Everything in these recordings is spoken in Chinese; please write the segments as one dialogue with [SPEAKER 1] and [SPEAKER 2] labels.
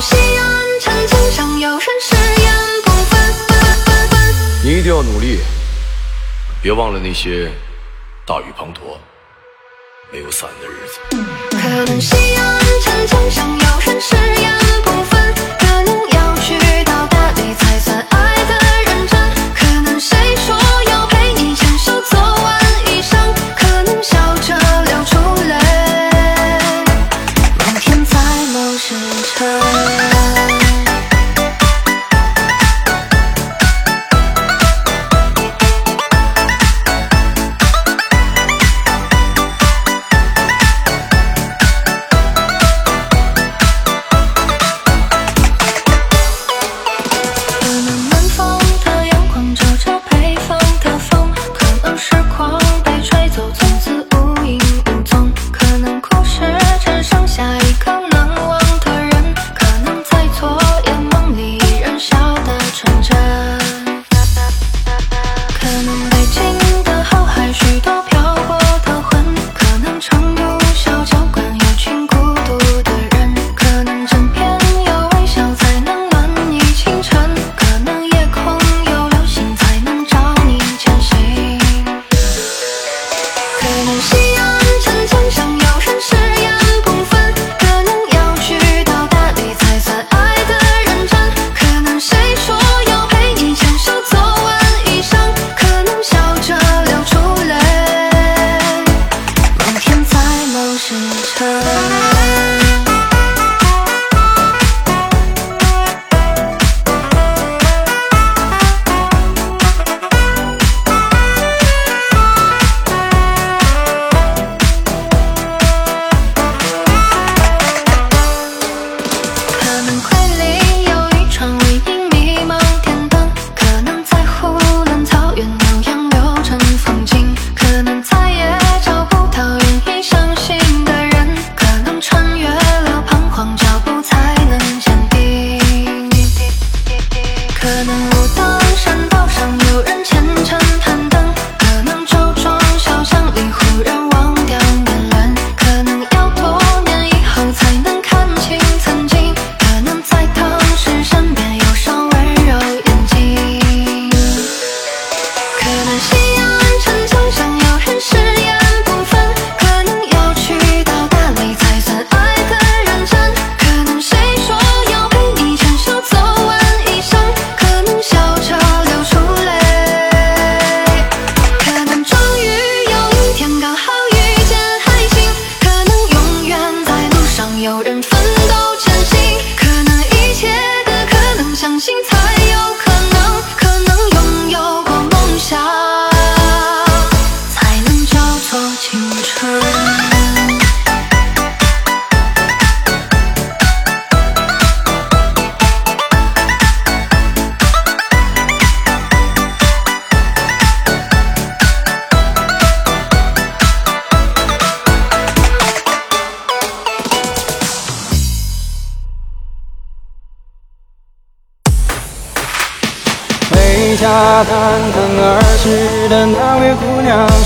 [SPEAKER 1] 西安城墙上有人誓言不分分分分
[SPEAKER 2] 你一定要努力别忘了那些大雨滂沱没有伞的日子。
[SPEAKER 1] 可能西安城墙上有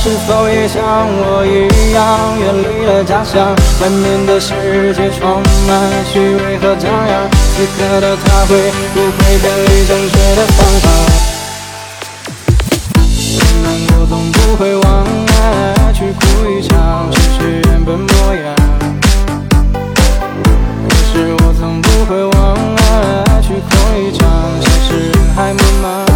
[SPEAKER 3] 是否也像我一样，远离了家乡，外面的世界充满虚伪和张扬，此刻的他会不会偏离正确的方向？原谅我总不会忘爱去哭一场，失去原本模样。可是我总不会忘爱去哭一场，只是人海茫茫。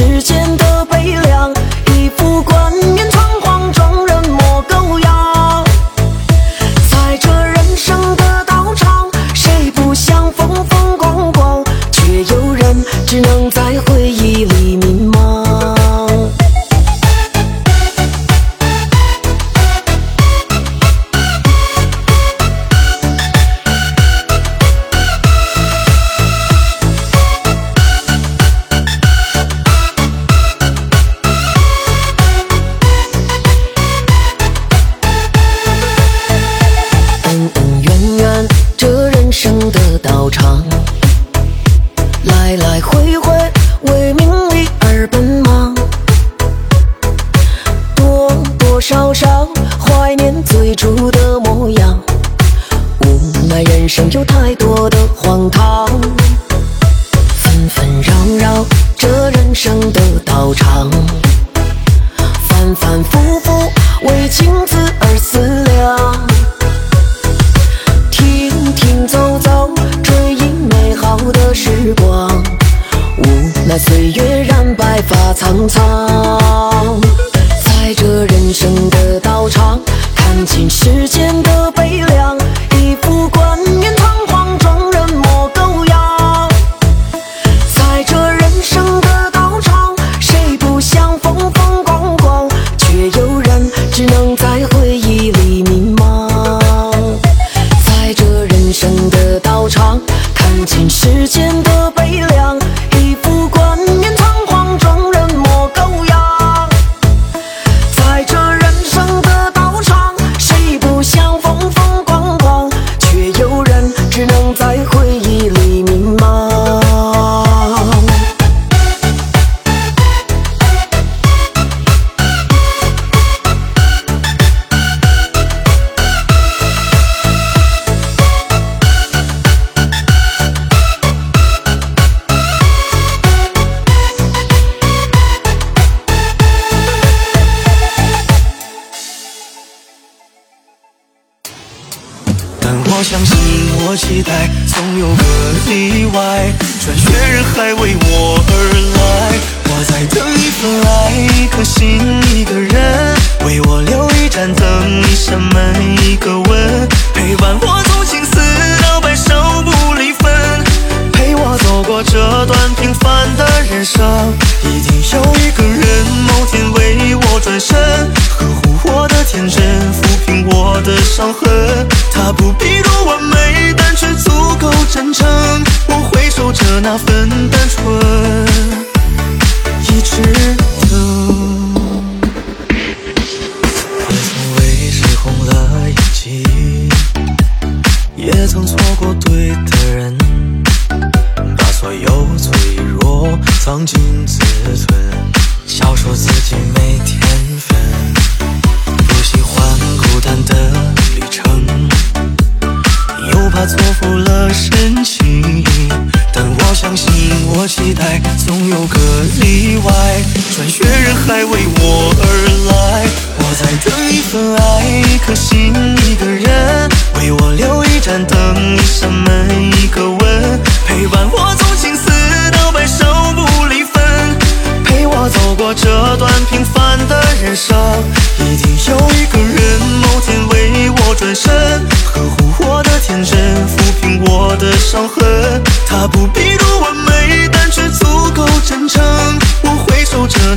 [SPEAKER 3] 世界
[SPEAKER 4] 在这人生的脸上一
[SPEAKER 5] 定有一个人，某天为我转身，呵护我的天真，抚平我的伤痕。他不必多完美，但却足够真诚。我回首着那份单纯，一直。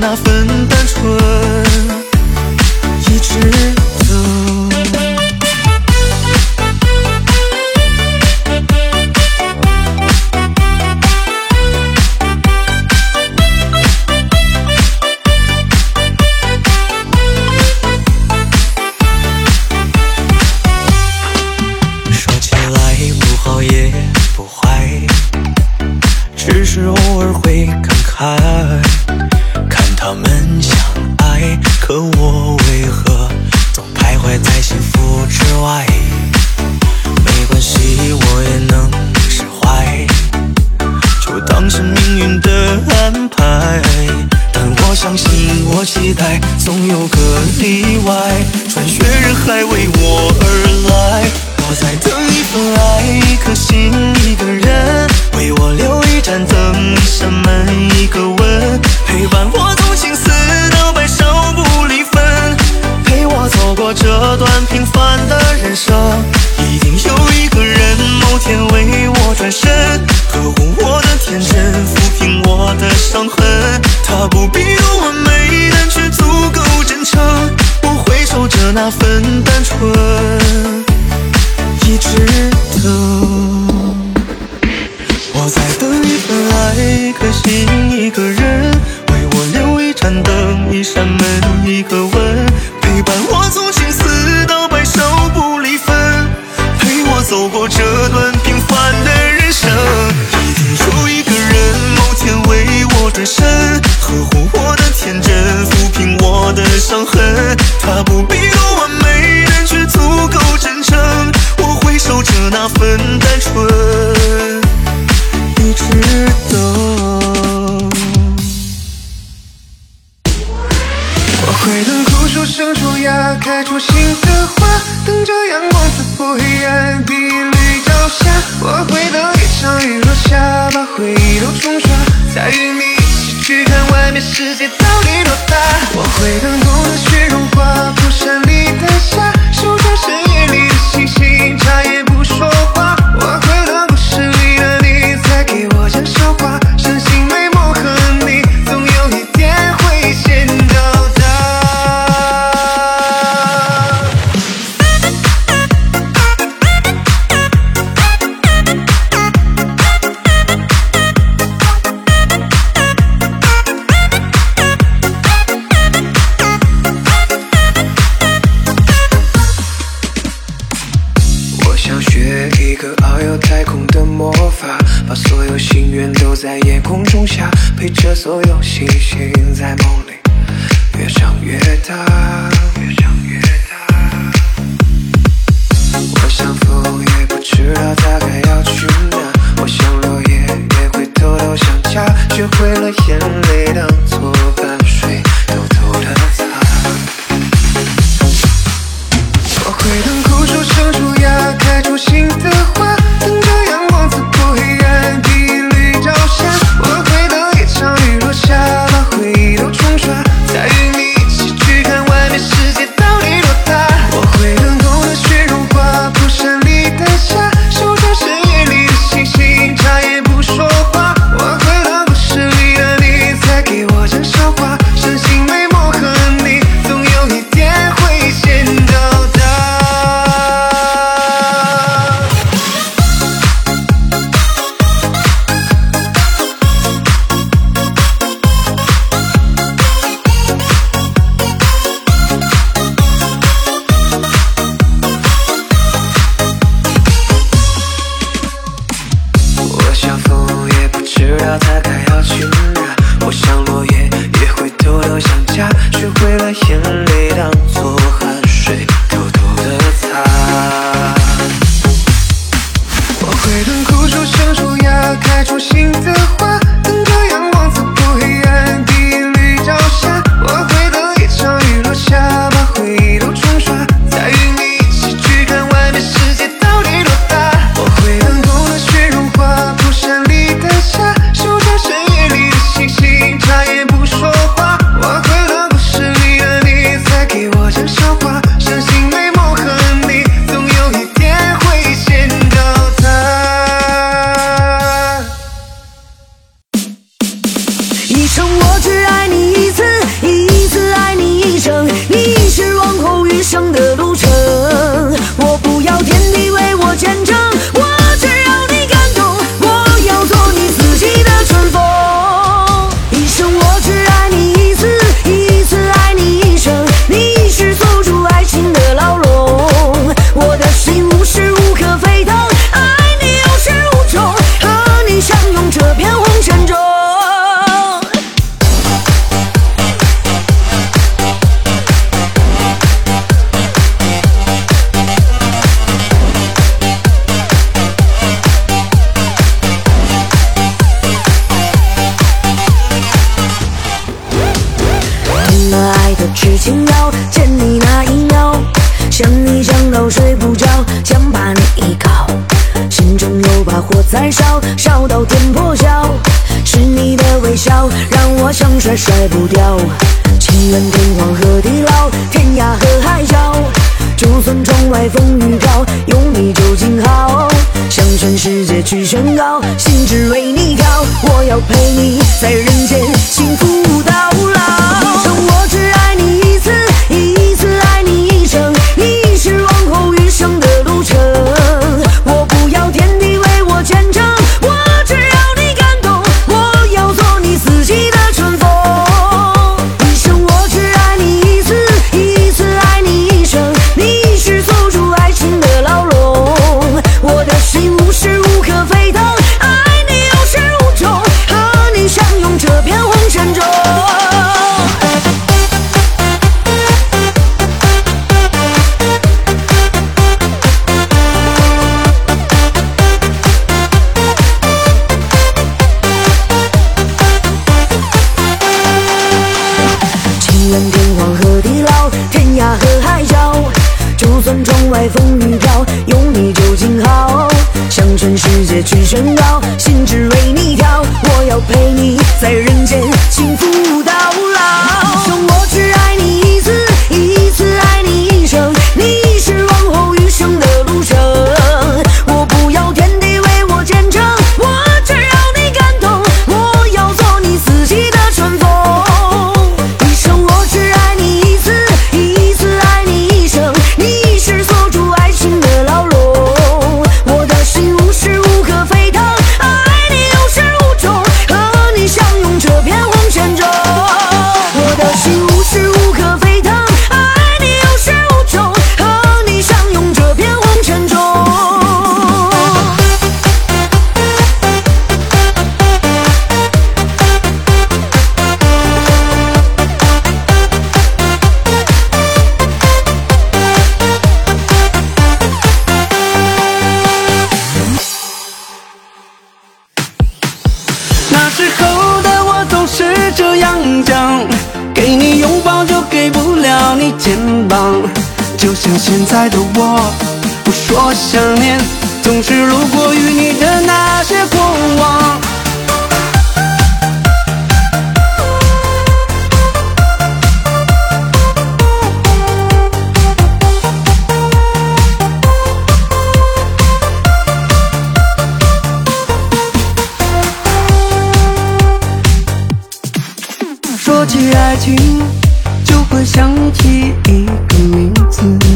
[SPEAKER 5] enough 的那份单纯一直等我在等一份爱一颗心一个
[SPEAKER 3] 愿
[SPEAKER 4] 天荒和地老，天涯和海角。就算窗外风雨飘，有你就静好。向全世界去宣告，心只为你跳，我要陪你在人。
[SPEAKER 6] 肩膀就像现在的我不说想念总是路过与你的那些过往说起爱情想起一个名字。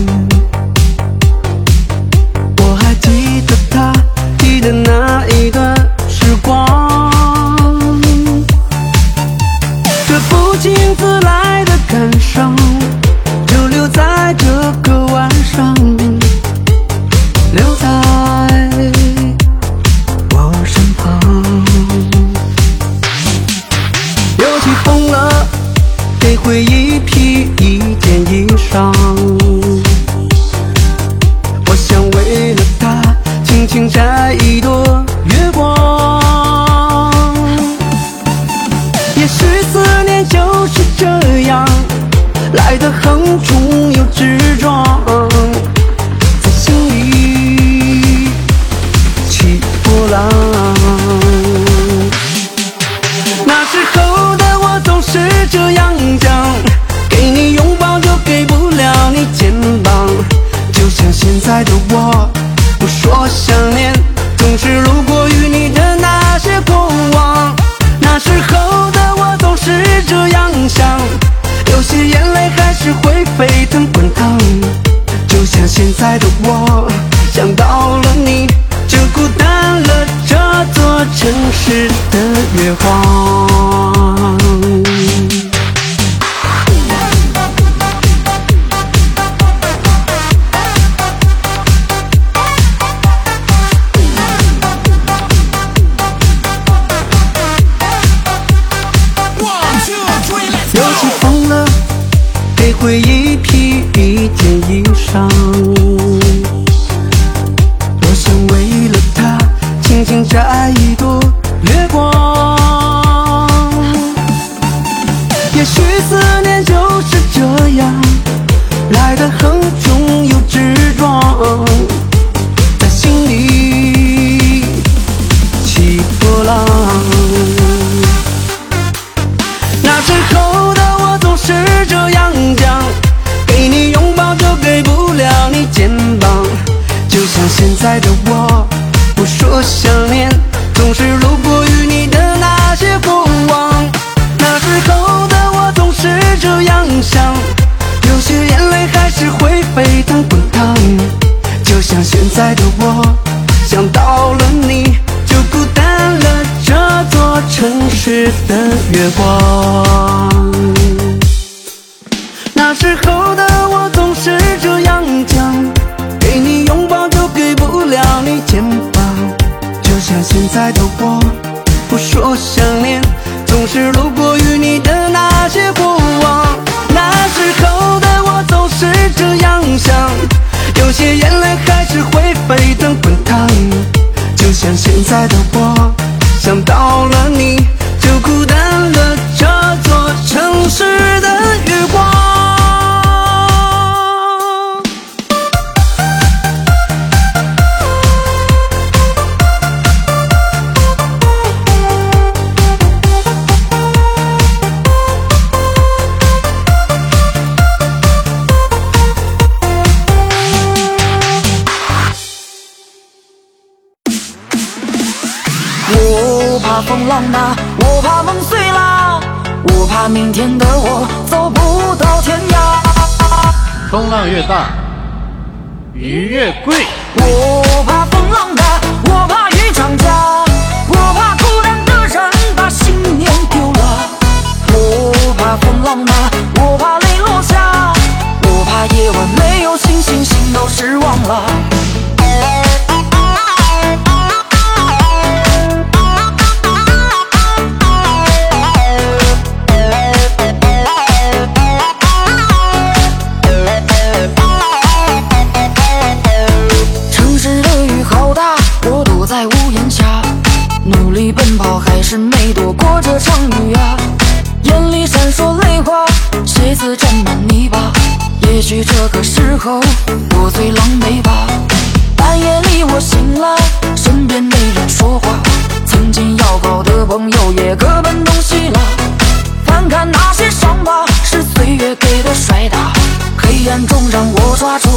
[SPEAKER 6] 那我
[SPEAKER 7] 怕梦碎了我怕明天的我走不到天涯。
[SPEAKER 8] 风浪越大鱼越贵。
[SPEAKER 7] 我也许这个时候我最狼狈吧。半夜里我醒来，身边没人说话。曾经要好的朋友也各奔东西了。看看那些伤疤，是岁月给的摔打。黑暗中让我抓住。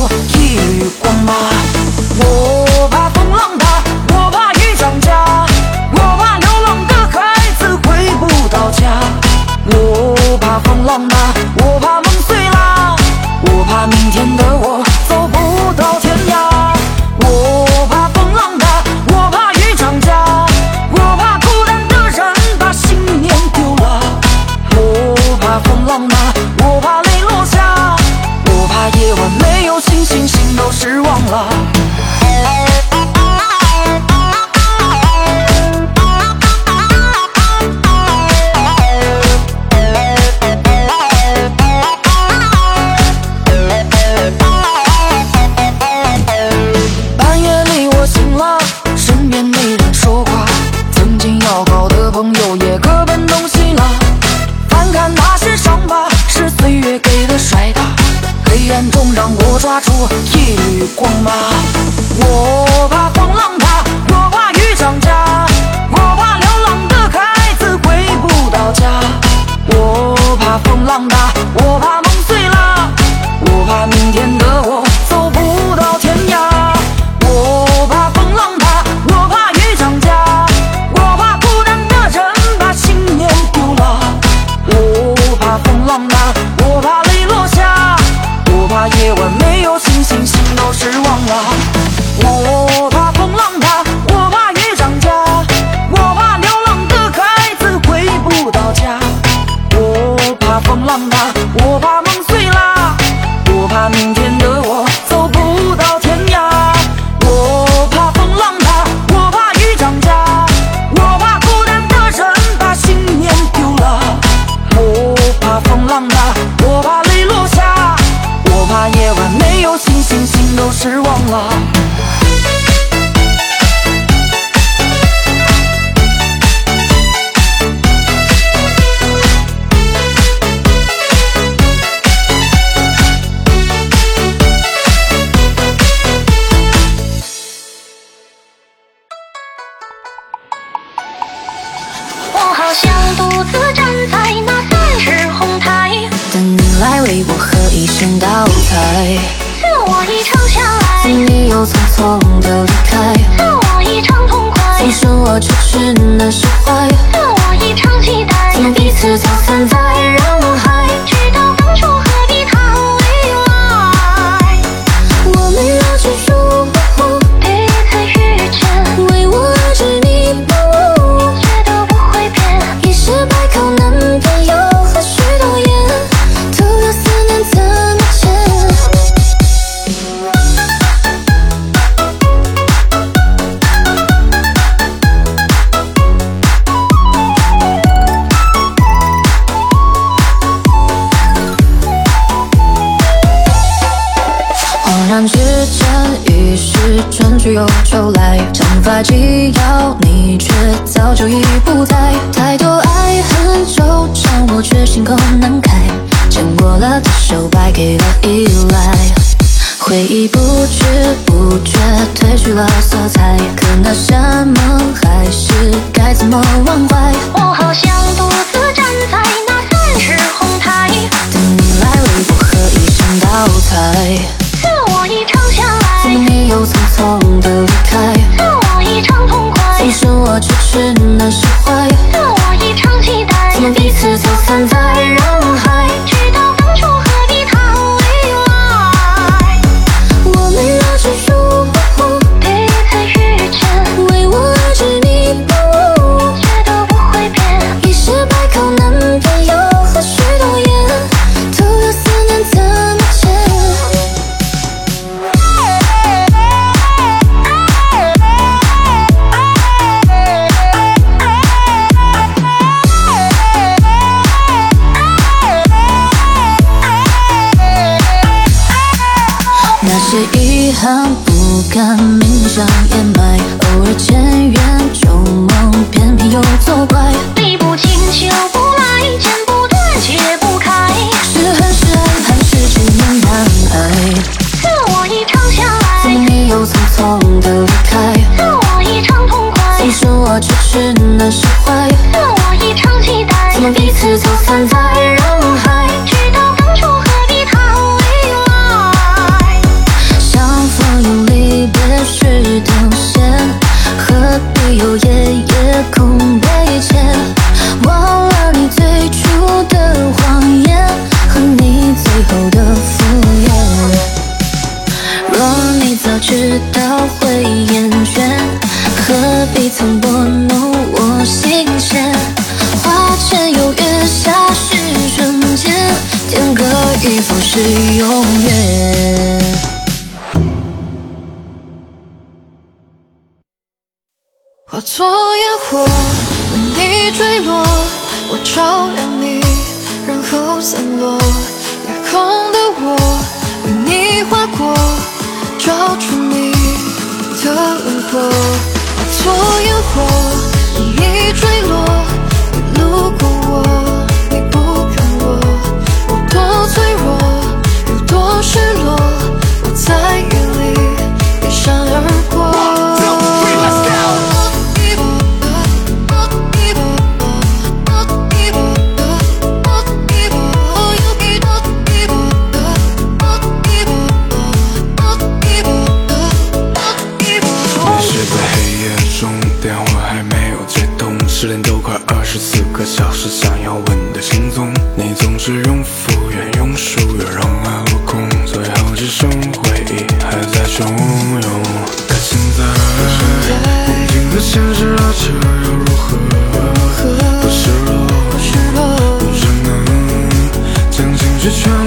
[SPEAKER 1] 曾拨弄我心弦，花前有月下，是瞬间；天各一方，是永远。化作烟火，为你坠落。我照亮你，然后散落。夜空的我，为你划过，照出你的轮廓。作烟火你已坠落你路过我你不看我我多脆弱有多失落我在
[SPEAKER 9] 也想要问的行踪。你总是用敷衍，用疏远让爱落空，最后只剩回忆还在汹涌。可现在，梦境的现实拉扯又如何？不
[SPEAKER 10] 是了，不是，不能将情绪全。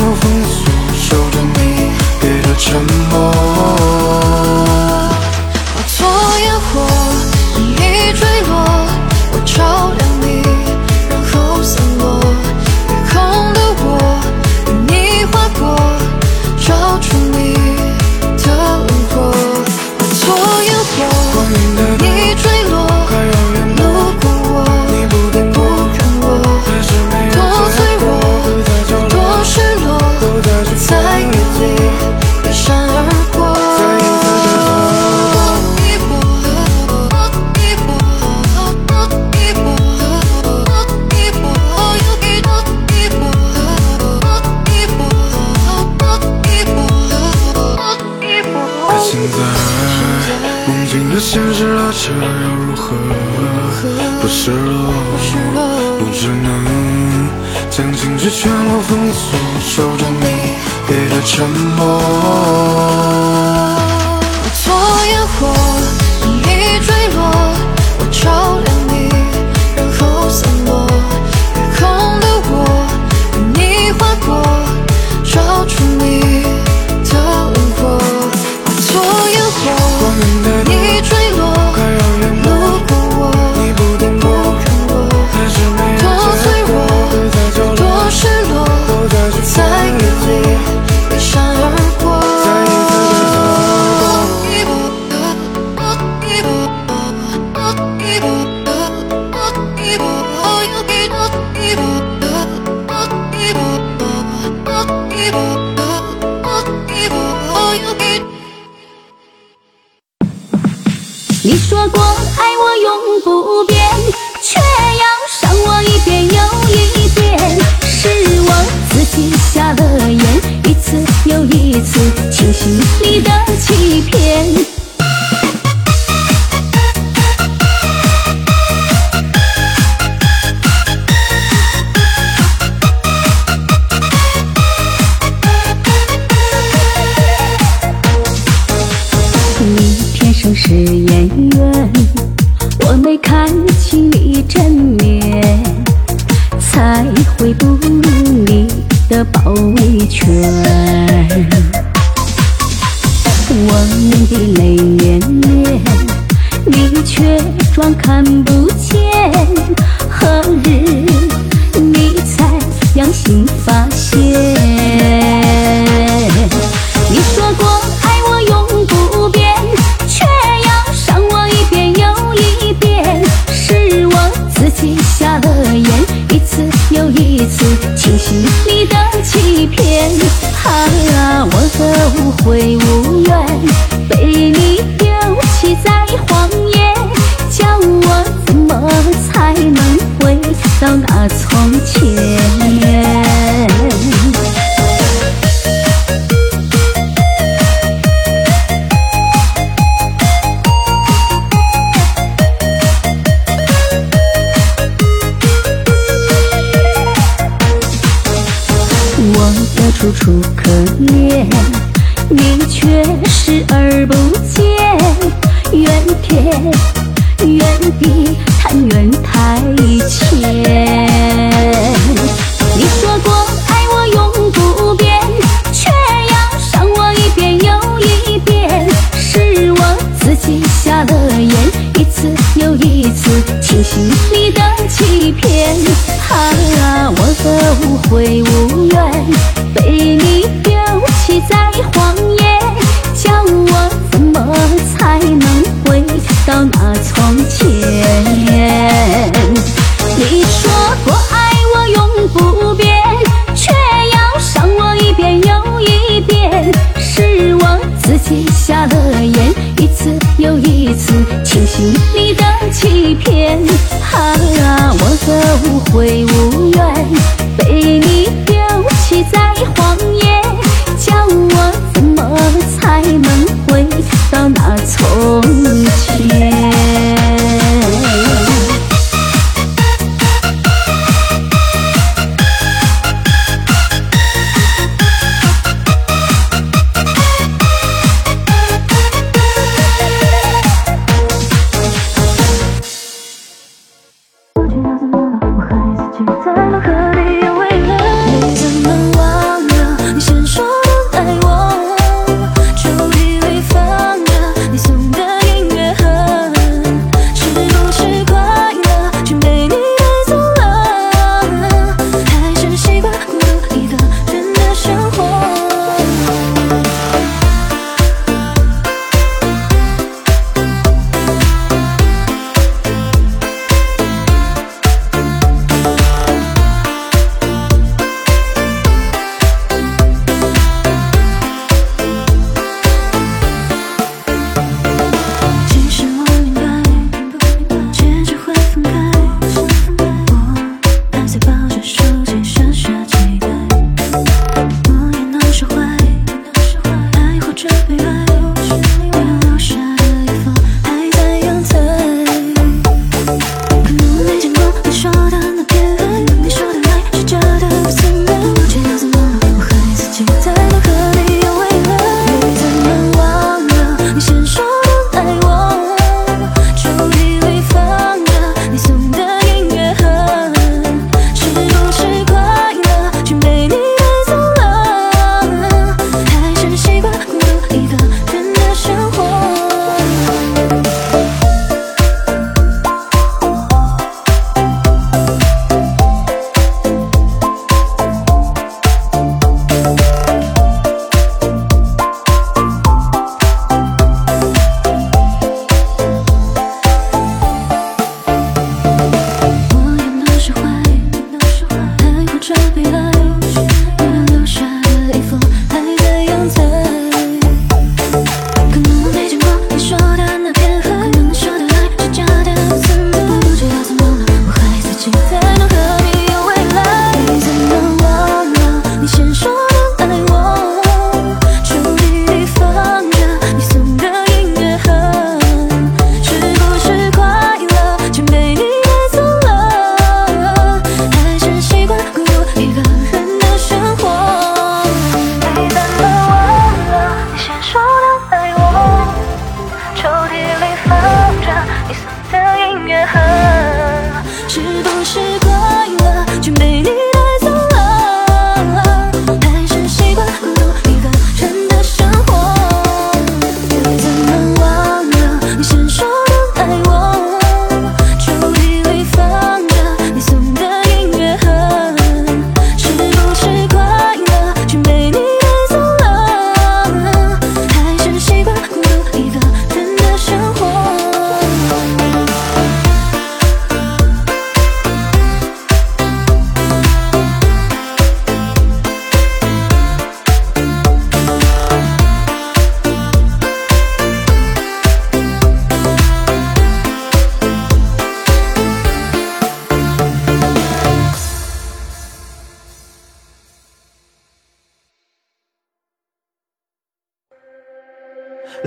[SPEAKER 1] shall be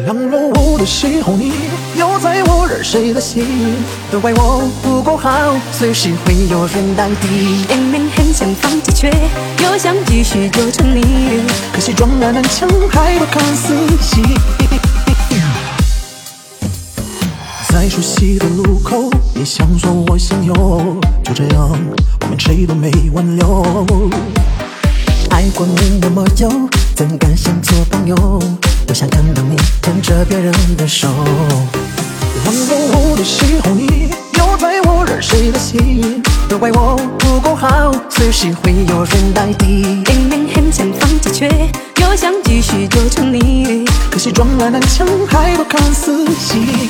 [SPEAKER 11] 狼入屋的时候，你又在我惹谁的心？都怪我不够好，随时会有人代替。
[SPEAKER 12] 明明很想放弃，却又想继续纠缠你。
[SPEAKER 11] 可惜撞了南墙，还不肯死心。在熟悉的路口，你想左我想右，就这样，我们谁都没挽留。爱过你那么久，怎敢想做朋友？不想看到你牵着别人的手。狼入屋的时候，你又在我惹谁的心？都怪我不够好，随时会有人代替。
[SPEAKER 12] 明明很想放弃，却又想继续纠缠你。
[SPEAKER 11] 可惜撞了南墙，还不肯死心。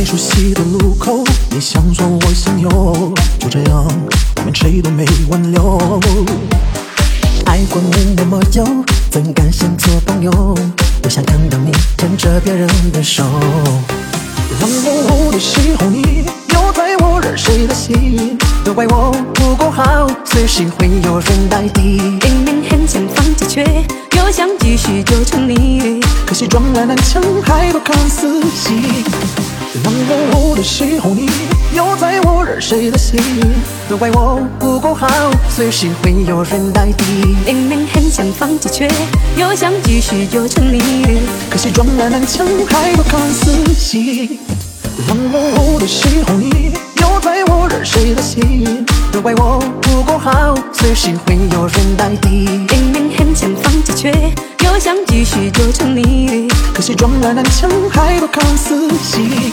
[SPEAKER 11] 在熟悉的路口，你向左我向右，就这样，我们谁都没挽留。爱过你那么久，怎敢想做朋友？不想看到你牵着别人的手。狼入屋的时候，你又在我惹谁的心？都怪我不够好，随时会有人代替。
[SPEAKER 12] 明明很想放弃，却又想继续纠缠你。
[SPEAKER 11] 可惜撞了南墙，还不肯死心。狼入屋的时候，你又在我惹谁的心？都怪我不够好，随时会有人代替。
[SPEAKER 12] 明明很想放弃，却又想继续纠缠你。
[SPEAKER 11] 可惜撞了南墙，还不肯死心。狼入屋的时候，你又在我惹谁的心？都怪我不够好，随时会有人代替。
[SPEAKER 12] 明明很想放弃，却又想继续纠缠你。
[SPEAKER 11] 可惜撞了南墙，还不肯死心。